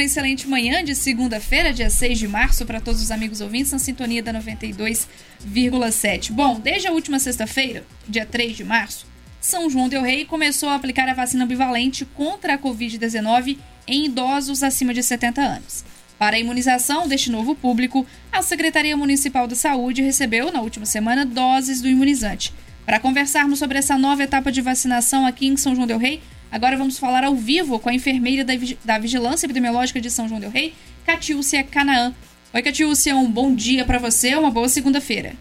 uma excelente manhã de segunda-feira, dia 6 de março, para todos os amigos ouvintes na sintonia da 92,7. Bom, desde a última sexta-feira, dia 3 de março, São João Del Rei começou a aplicar a vacina bivalente contra a Covid-19 em idosos acima de 70 anos. Para a imunização deste novo público, a Secretaria Municipal da Saúde recebeu, na última semana, doses do imunizante. Para conversarmos sobre essa nova etapa de vacinação aqui em São João Del Rei, Agora vamos falar ao vivo com a enfermeira da, Vigilância Epidemiológica de São João del Rei, Catiúcia Canaã. Oi, Catiúcia, um bom dia para você, uma boa segunda-feira.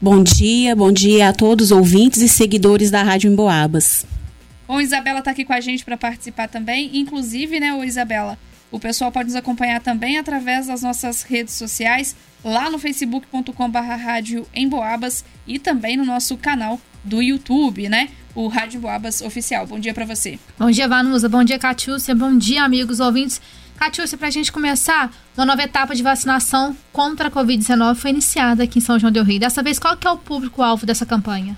Bom dia, bom dia a todos os ouvintes e seguidores da Rádio Emboabas. Bom, Isabela está aqui com a gente para participar também, inclusive, né, ô Isabela, o pessoal pode nos acompanhar também através das nossas redes sociais, lá no facebook.com.br rádio Emboabas e também no nosso canal do YouTube, né? O Rádio Boabas Oficial. Bom dia para você. Bom dia, Vanusa. Bom dia, Catiúcia. Bom dia, amigos ouvintes. Catiúcia, para a gente começar, uma nova etapa de vacinação contra a Covid-19 foi iniciada aqui em São João del Rei. Dessa vez, qual que é o público-alvo dessa campanha?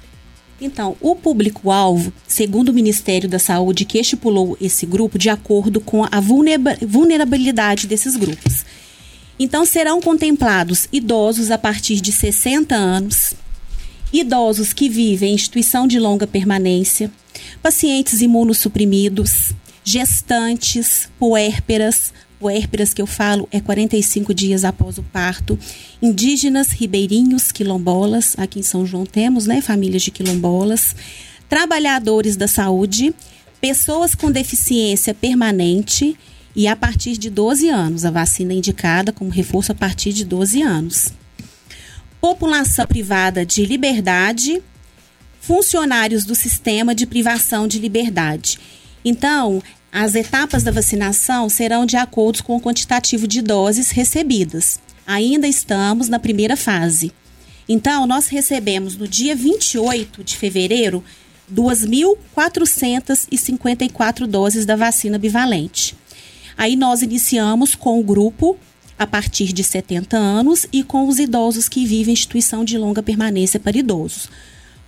Então, o público-alvo, segundo o Ministério da Saúde, que estipulou esse grupo de acordo com a vulnerabilidade desses grupos. Então, serão contemplados idosos a partir de 60 anos, idosos que vivem em instituição de longa permanência, pacientes imunossuprimidos, gestantes, puérperas, puérperas que eu falo é 45 dias após o parto, indígenas, ribeirinhos, quilombolas, aqui em São João temos, né, famílias de quilombolas, trabalhadores da saúde, pessoas com deficiência permanente. E a partir de 12 anos, a vacina é indicada como reforço a partir de 12 anos população privada de liberdade, funcionários do sistema de privação de liberdade. Então, as etapas da vacinação serão de acordo com o quantitativo de doses recebidas. Ainda estamos na primeira fase. Então, nós recebemos no dia 28 de fevereiro 2.454 doses da vacina bivalente. Aí nós iniciamos com o grupo a partir de 70 anos e com os idosos que vivem em instituição de longa permanência para idosos.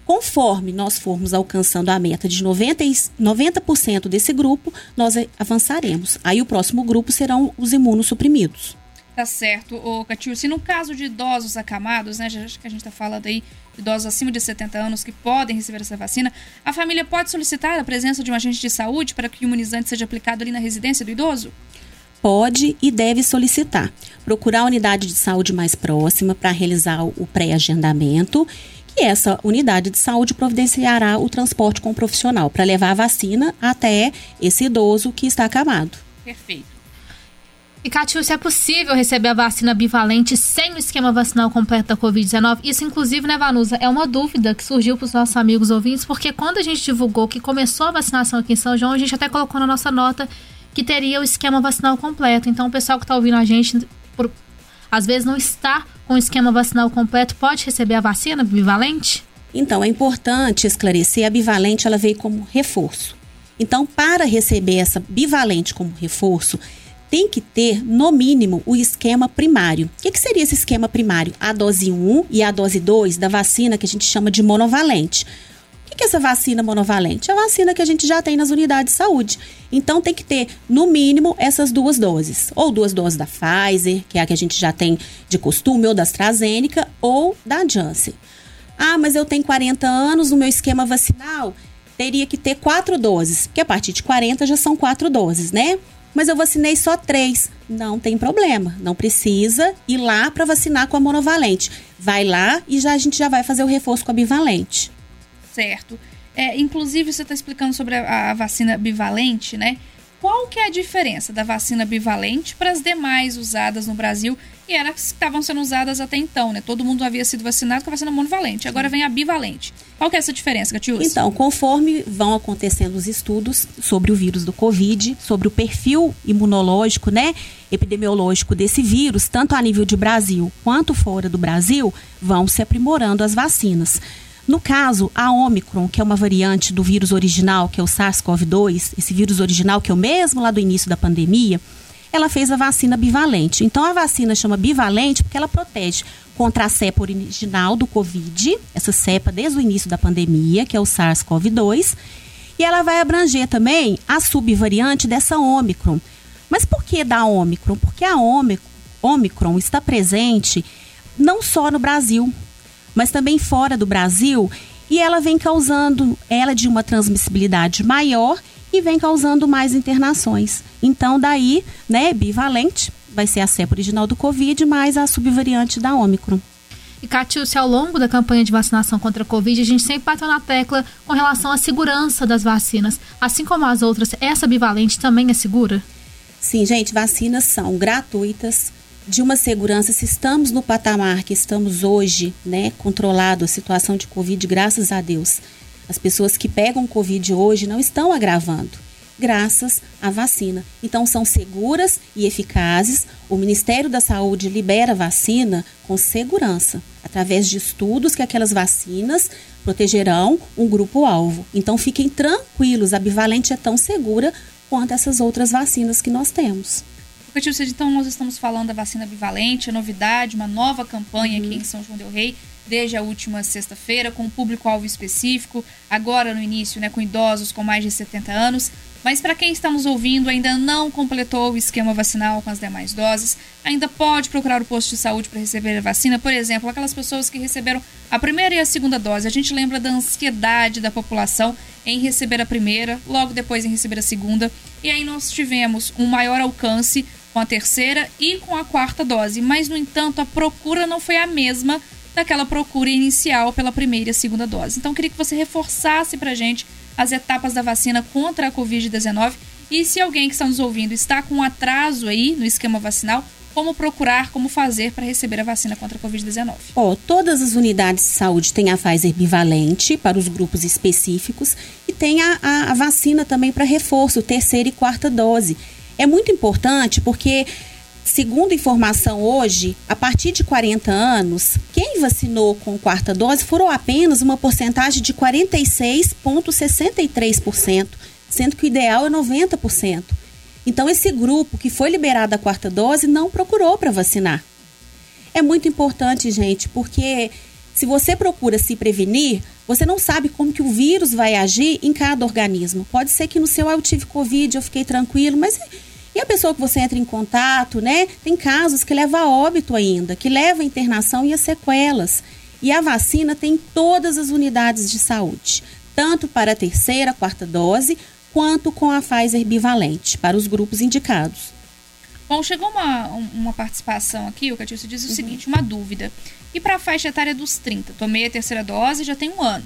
Conforme nós formos alcançando a meta de 90%, 90 desse grupo, nós avançaremos. Aí o próximo grupo serão os imunossuprimidos. Tá certo, ô Catil. Se no caso de idosos acamados, né, já que a gente está falando aí idosos acima de 70 anos que podem receber essa vacina, a família pode solicitar a presença de um agente de saúde para que o imunizante seja aplicado ali na residência do idoso? Pode e deve solicitar. Procurar a unidade de saúde mais próxima para realizar o pré-agendamento e essa unidade de saúde providenciará o transporte com o profissional para levar a vacina até esse idoso que está acamado. Perfeito. E, se é possível receber a vacina bivalente sem o esquema vacinal completo da Covid-19? Isso, inclusive, né, Vanusa, é uma dúvida que surgiu para os nossos amigos ouvintes, porque quando a gente divulgou que começou a vacinação aqui em São João, a gente até colocou na nossa nota que teria o esquema vacinal completo. Então, o pessoal que está ouvindo a gente, por, às vezes não está com o esquema vacinal completo, pode receber a vacina bivalente? Então, é importante esclarecer, a bivalente ela veio como reforço. Então, para receber essa bivalente como reforço, tem que ter, no mínimo, o esquema primário. O que, que, seria esse esquema primário? A dose 1 e a dose 2 da vacina que a gente chama de monovalente que é essa vacina monovalente? É a vacina que a gente já tem nas unidades de saúde. Então tem que ter, no mínimo, essas duas doses. Ou duas doses da Pfizer, que é a que a gente já tem de costume, ou da AstraZeneca, ou da Janssen. Ah, mas eu tenho 40 anos, no meu esquema vacinal teria que ter quatro doses, porque a partir de 40 já são quatro doses, né? Mas eu vacinei só três. Não tem problema, não precisa ir lá para vacinar com a monovalente. Vai lá e já a gente já vai fazer o reforço com a bivalente certo. É, inclusive, você está explicando sobre a, a, vacina bivalente, né? Qual que é a diferença da vacina bivalente para as demais usadas no Brasil e elas que estavam sendo usadas até então, né? Todo mundo havia sido vacinado com a vacina monovalente, agora vem a bivalente. Qual que é essa diferença, Catius? Então, conforme vão acontecendo os estudos sobre o vírus do Covid, sobre o perfil imunológico, né, epidemiológico desse vírus, tanto a nível de Brasil quanto fora do Brasil, vão se aprimorando as vacinas. No caso, a Omicron, que é uma variante do vírus original, que é o SARS-CoV-2, esse vírus original que é o mesmo lá do início da pandemia, ela fez a vacina bivalente. Então, a vacina chama bivalente porque ela protege contra a cepa original do Covid, essa cepa desde o início da pandemia, que é o SARS-CoV-2, e ela vai abranger também a subvariante dessa Omicron. Mas por que da Ômicron? Porque a Ômicron está presente não só no Brasil, mas também fora do Brasil, e ela vem causando, ela de uma transmissibilidade maior e vem causando mais internações. Então, daí, né, bivalente, vai ser a cepa original do Covid, mais a subvariante da Ômicron. E, Catiúcia, ao longo da campanha de vacinação contra a Covid, a gente sempre bateu na tecla com relação à segurança das vacinas. Assim como as outras, essa bivalente também é segura? Sim, gente, vacinas são gratuitas, de uma segurança, se estamos no patamar que estamos hoje, né, controlado a situação de Covid, graças a Deus. As pessoas que pegam Covid hoje não estão agravando, graças à vacina. Então, são seguras e eficazes. O Ministério da Saúde libera vacina com segurança, através de estudos que aquelas vacinas protegerão um grupo-alvo. Então, fiquem tranquilos, a bivalente é tão segura quanto essas outras vacinas que nós temos. Então nós estamos falando da vacina bivalente, a novidade, uma nova campanha uhum. aqui em São João del Rei, desde a última sexta-feira, com um público-alvo específico, agora no início, né, com idosos com mais de 70 anos. Mas para quem está nos ouvindo ainda não completou o esquema vacinal com as demais doses, ainda pode procurar o posto de saúde para receber a vacina. Por exemplo, aquelas pessoas que receberam a primeira e a segunda dose. A gente lembra da ansiedade da população em receber a primeira, logo depois em receber a segunda. E aí nós tivemos um maior alcance com a terceira e com a quarta dose. Mas, no entanto, a procura não foi a mesma daquela procura inicial pela primeira e segunda dose. Então, queria que você reforçasse para a gente as etapas da vacina contra a Covid-19 e se alguém que está nos ouvindo está com atraso aí no esquema vacinal, como procurar, como fazer para receber a vacina contra a Covid-19? Oh, todas as unidades de saúde têm a Pfizer bivalente para os grupos específicos e tem a, a, a vacina também para reforço, terceira e quarta dose. É muito importante porque, segundo informação hoje, a partir de 40 anos, quem vacinou com quarta dose foram apenas uma porcentagem de 46,63%, sendo que o ideal é 90%. Então, esse grupo que foi liberado a quarta dose não procurou para vacinar. É muito importante, gente, porque se você procura se prevenir, você não sabe como que o vírus vai agir em cada organismo. Pode ser que no seu eu tive Covid, eu fiquei tranquilo, mas e a pessoa que você entra em contato, né? Tem casos que leva a óbito ainda, que leva a internação e as sequelas. E a vacina tem todas as unidades de saúde, tanto para a terceira, quarta dose, quanto com a Pfizer bivalente, para os grupos indicados. Bom, chegou uma, uma participação aqui, o Catilce diz o uhum. seguinte, uma dúvida. E para a faixa etária dos 30? Tomei a terceira dose já tem um ano.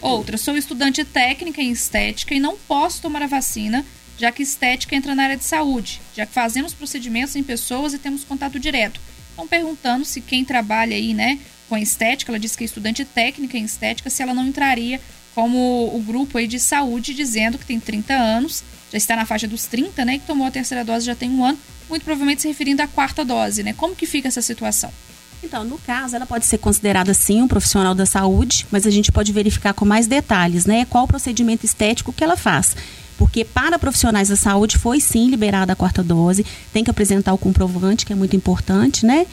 Outra, sou estudante técnica em estética e não posso tomar a vacina já que estética entra na área de saúde, já que fazemos procedimentos em pessoas e temos contato direto. Estão perguntando se quem trabalha aí, né, com estética, ela disse que é estudante técnica em estética, se ela não entraria como o grupo aí de saúde, dizendo que tem 30 anos, já está na faixa dos 30, né, que tomou a terceira dose já tem um ano, muito provavelmente se referindo à quarta dose, né? Como que fica essa situação? Então, no caso, ela pode ser considerada sim um profissional da saúde, mas a gente pode verificar com mais detalhes, né? Qual o procedimento estético que ela faz porque para profissionais da saúde foi sim liberada a quarta dose, tem que apresentar o comprovante, que é muito importante, né?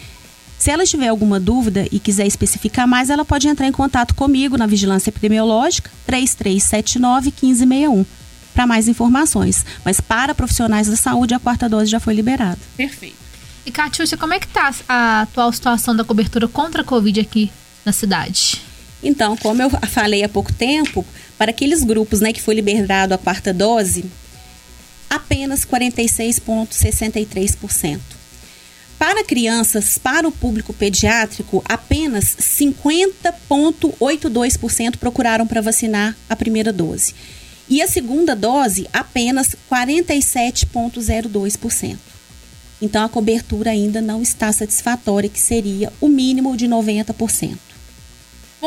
Se ela tiver alguma dúvida e quiser especificar mais, ela pode entrar em contato comigo na Vigilância Epidemiológica 3379 1561 para mais informações. Mas para profissionais da saúde, a quarta dose já foi liberada. Perfeito. E Catiúcia, como é que está a atual situação da cobertura contra a Covid aqui na cidade? Então, como eu falei há pouco tempo, para aqueles grupos né, que foi liberado a quarta dose, apenas 46,63%. Para crianças, para o público pediátrico, apenas 50,82% procuraram para vacinar a primeira dose. E a segunda dose, apenas 47,02%. Então, a cobertura ainda não está satisfatória, que seria o mínimo de 90%.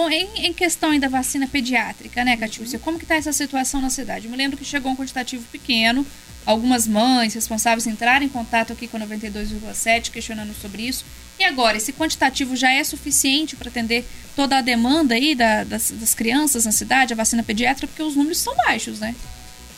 Bom, em, em questão ainda da vacina pediátrica, né, Catiúcia? Como que está essa situação na cidade? Eu me lembro que chegou um quantitativo pequeno, algumas mães responsáveis entraram em contato aqui com a 92,7 questionando sobre isso. E agora, esse quantitativo já é suficiente para atender toda a demanda aí da, das, das crianças na cidade, a vacina pediátrica, porque os números são baixos, né?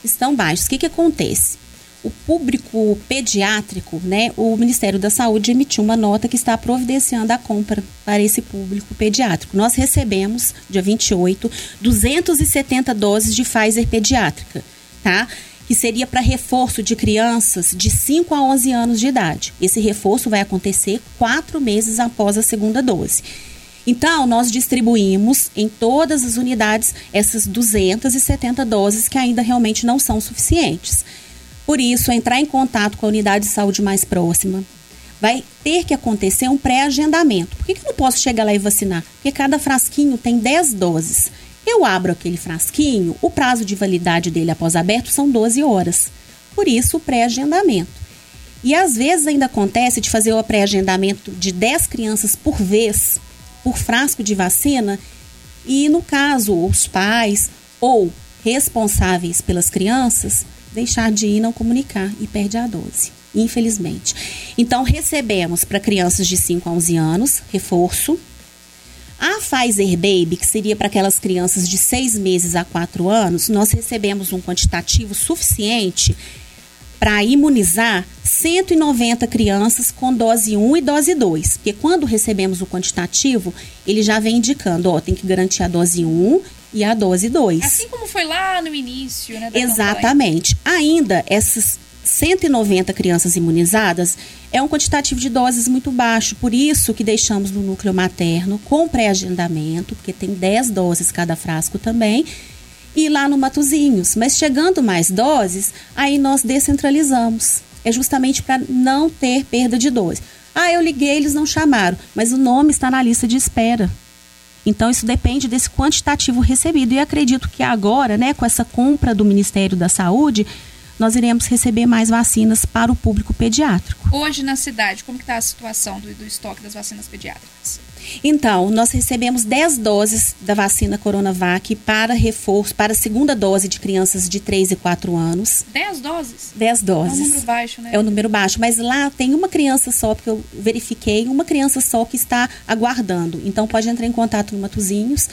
Estão baixos. O que, que acontece? O público pediátrico, né, o Ministério da Saúde emitiu uma nota que está providenciando a compra para esse público pediátrico. Nós recebemos, dia 28, 270 doses de Pfizer pediátrica, tá? que seria para reforço de crianças de 5 a 11 anos de idade. Esse reforço vai acontecer quatro meses após a segunda dose. Então, nós distribuímos em todas as unidades essas 270 doses que ainda realmente não são suficientes. Por isso, entrar em contato com a unidade de saúde mais próxima. Vai ter que acontecer um pré-agendamento. Por que, que eu não posso chegar lá e vacinar? Porque cada frasquinho tem 10 doses. Eu abro aquele frasquinho, o prazo de validade dele após aberto são 12 horas. Por isso, o pré-agendamento. E às vezes ainda acontece de fazer o pré-agendamento de 10 crianças por vez, por frasco de vacina, e no caso, os pais ou responsáveis pelas crianças deixar de ir não comunicar e perde a dose, infelizmente. Então, recebemos para crianças de 5 a 11 anos reforço a Pfizer Baby, que seria para aquelas crianças de 6 meses a 4 anos, nós recebemos um quantitativo suficiente para imunizar 190 crianças com dose 1 e dose 2. Porque quando recebemos o quantitativo, ele já vem indicando, ó, tem que garantir a dose 1 e a dose 2. Assim como foi lá no início, né? Exatamente. Campanha. Ainda essas 190 crianças imunizadas é um quantitativo de doses muito baixo, por isso que deixamos no núcleo materno com pré-agendamento, porque tem 10 doses cada frasco também, e lá no Matozinhos. Mas chegando mais doses, aí nós descentralizamos. É justamente para não ter perda de dose. Ah, eu liguei, eles não chamaram, mas o nome está na lista de espera. Então, isso depende desse quantitativo recebido. E acredito que agora, né, com essa compra do Ministério da Saúde, nós iremos receber mais vacinas para o público pediátrico. Hoje na cidade, como está a situação do, do estoque das vacinas pediátricas? Então, nós recebemos 10 doses da vacina Coronavac para reforço, para a segunda dose de crianças de 3 e 4 anos. 10 doses? 10 doses. É um número baixo, né? É um número baixo, mas lá tem uma criança só, porque eu verifiquei, uma criança só que está aguardando. Então, pode entrar em contato no Matozinhos.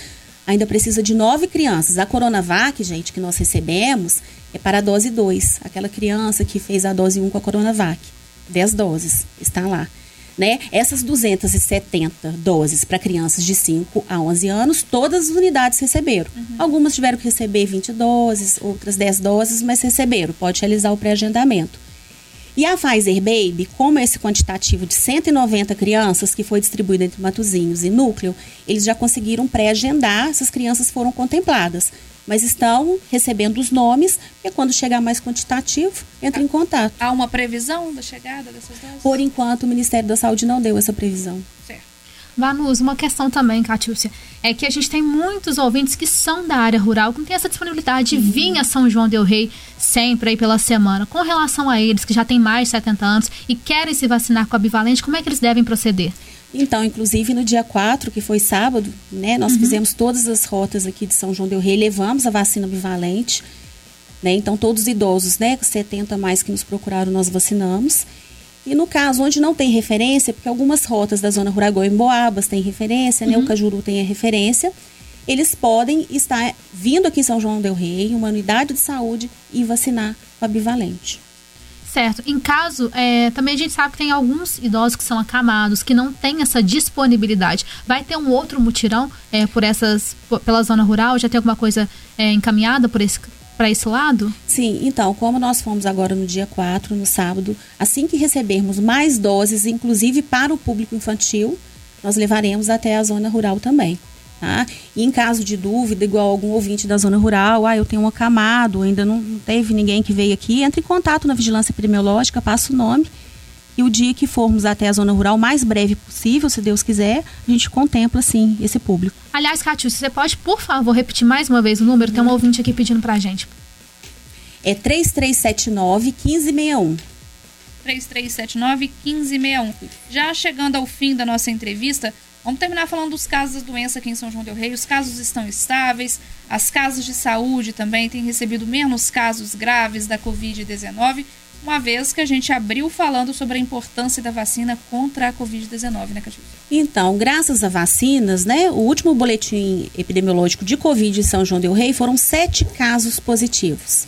Ainda precisa de nove crianças. A Coronavac, gente, que nós recebemos, é para a dose 2. Aquela criança que fez a dose 1 com a Coronavac. 10 doses, está lá. Né? Essas 270 doses para crianças de 5 a 11 anos, todas as unidades receberam. Uhum. Algumas tiveram que receber 20 doses, outras 10 doses, mas receberam. Pode realizar o pré-agendamento. E a Pfizer Baby, como esse quantitativo de 190 crianças que foi distribuído entre Matozinhos e Núcleo, eles já conseguiram pré-agendar, essas crianças foram contempladas mas estão recebendo os nomes e quando chegar mais quantitativo, entra em contato. Há uma previsão da chegada dessas doses? Por enquanto, o Ministério da Saúde não deu essa previsão. Certo. Vanus, uma questão também, Catiúcia, é que a gente tem muitos ouvintes que são da área rural, que não tem essa disponibilidade de uhum. vir a São João del Rei sempre aí pela semana. Com relação a eles, que já têm mais de 70 anos e querem se vacinar com a bivalente, como é que eles devem proceder? Então, inclusive no dia 4, que foi sábado, né, nós uhum. fizemos todas as rotas aqui de São João del Rei, levamos a vacina bivalente, né? Então, todos os idosos, né, 70 mais que nos procuraram, nós vacinamos. E no caso onde não tem referência, porque algumas rotas da zona rural, em Boabas tem referência, uhum. né, o uhum. Cajuru tem a referência, eles podem estar vindo aqui em São João del Rei, uma unidade de saúde e vacinar com a bivalente. Certo. Em caso, é, também a gente sabe que tem alguns idosos que são acamados, que não têm essa disponibilidade. Vai ter um outro mutirão é, por essas, pela zona rural? Já tem alguma coisa é, encaminhada por esse, para esse lado? Sim, então, como nós fomos agora no dia 4, no sábado, assim que recebermos mais doses, inclusive para o público infantil, nós levaremos até a zona rural também. Tá? E em caso de dúvida, igual algum ouvinte da zona rural, ah, eu tenho um acamado, ainda não, não teve ninguém que veio aqui, entre em contato na vigilância epidemiológica, passa o nome. E o dia que formos até a zona rural, o mais breve possível, se Deus quiser, a gente contempla, sim, esse público. Aliás, Cátia, você pode, por favor, repetir mais uma vez o número? Tem um ouvinte aqui pedindo pra gente. É 3379-1561. 3379-1561. Já chegando ao fim da nossa entrevista, Vamos terminar falando dos casos da doença aqui em São João del Rei. Os casos estão estáveis, as casas de saúde também têm recebido menos casos graves da Covid-19, uma vez que a gente abriu falando sobre a importância da vacina contra a Covid-19, né, Catiúcia? Então, graças a vacinas, né, o último boletim epidemiológico de Covid em São João del Rei foram sete casos positivos.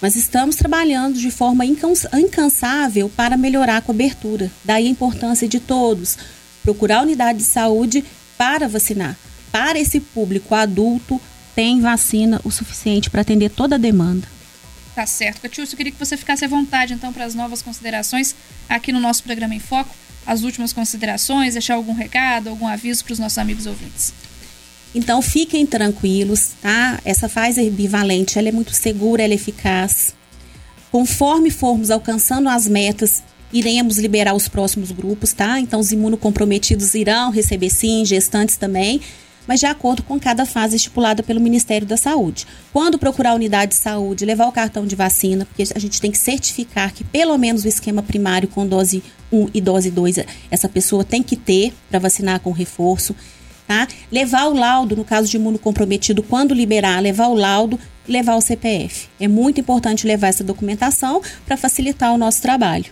Mas estamos trabalhando de forma incansável para melhorar a cobertura. Daí a importância de todos procurar a unidade de saúde para vacinar. Para esse público adulto, tem vacina o suficiente para atender toda a demanda. Tá certo. Catiúcio, eu queria que você ficasse à vontade, então, para as novas considerações aqui no nosso programa em Foco. As últimas considerações, deixar algum recado, algum aviso para os nossos amigos ouvintes. Então, fiquem tranquilos, tá? Essa Pfizer bivalente, ela é muito segura, ela é eficaz. Conforme formos alcançando as metas, iremos liberar os próximos grupos, tá? Então, os imunocomprometidos irão receber sim, gestantes também mas de acordo com cada fase estipulada pelo Ministério da Saúde. Quando procurar a unidade de saúde, levar o cartão de vacina, porque a gente tem que certificar que pelo menos o esquema primário com dose 1 e dose 2 essa pessoa tem que ter para vacinar com reforço. Tá? Levar o laudo, no caso de imunocomprometido, quando liberar, levar o laudo, levar o CPF. É muito importante levar essa documentação para facilitar o nosso trabalho.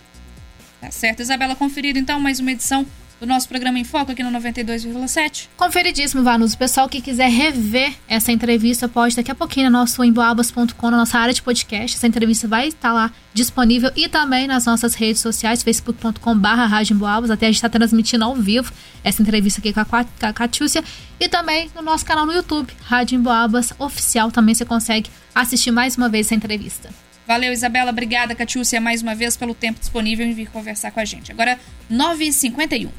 Tá certo. Isabela, conferido então mais uma edição do nosso programa em Foco aqui no 92,7. Conferidíssimo, Vanuso. O pessoal que quiser rever essa entrevista pode daqui a pouquinho no nosso emboabas.com, na nossa área de podcast. Essa entrevista vai estar lá disponível e também nas nossas redes sociais, facebook.com.br Até a gente está transmitindo ao vivo essa entrevista aqui com a, com a Catiúcia e também no nosso canal no YouTube, Rádio Emboabas Oficial. Também você consegue assistir mais uma vez essa entrevista. Valeu, Isabela. Obrigada, Catiúcia, mais uma vez pelo tempo disponível em vir conversar com a gente. Agora, 9h51.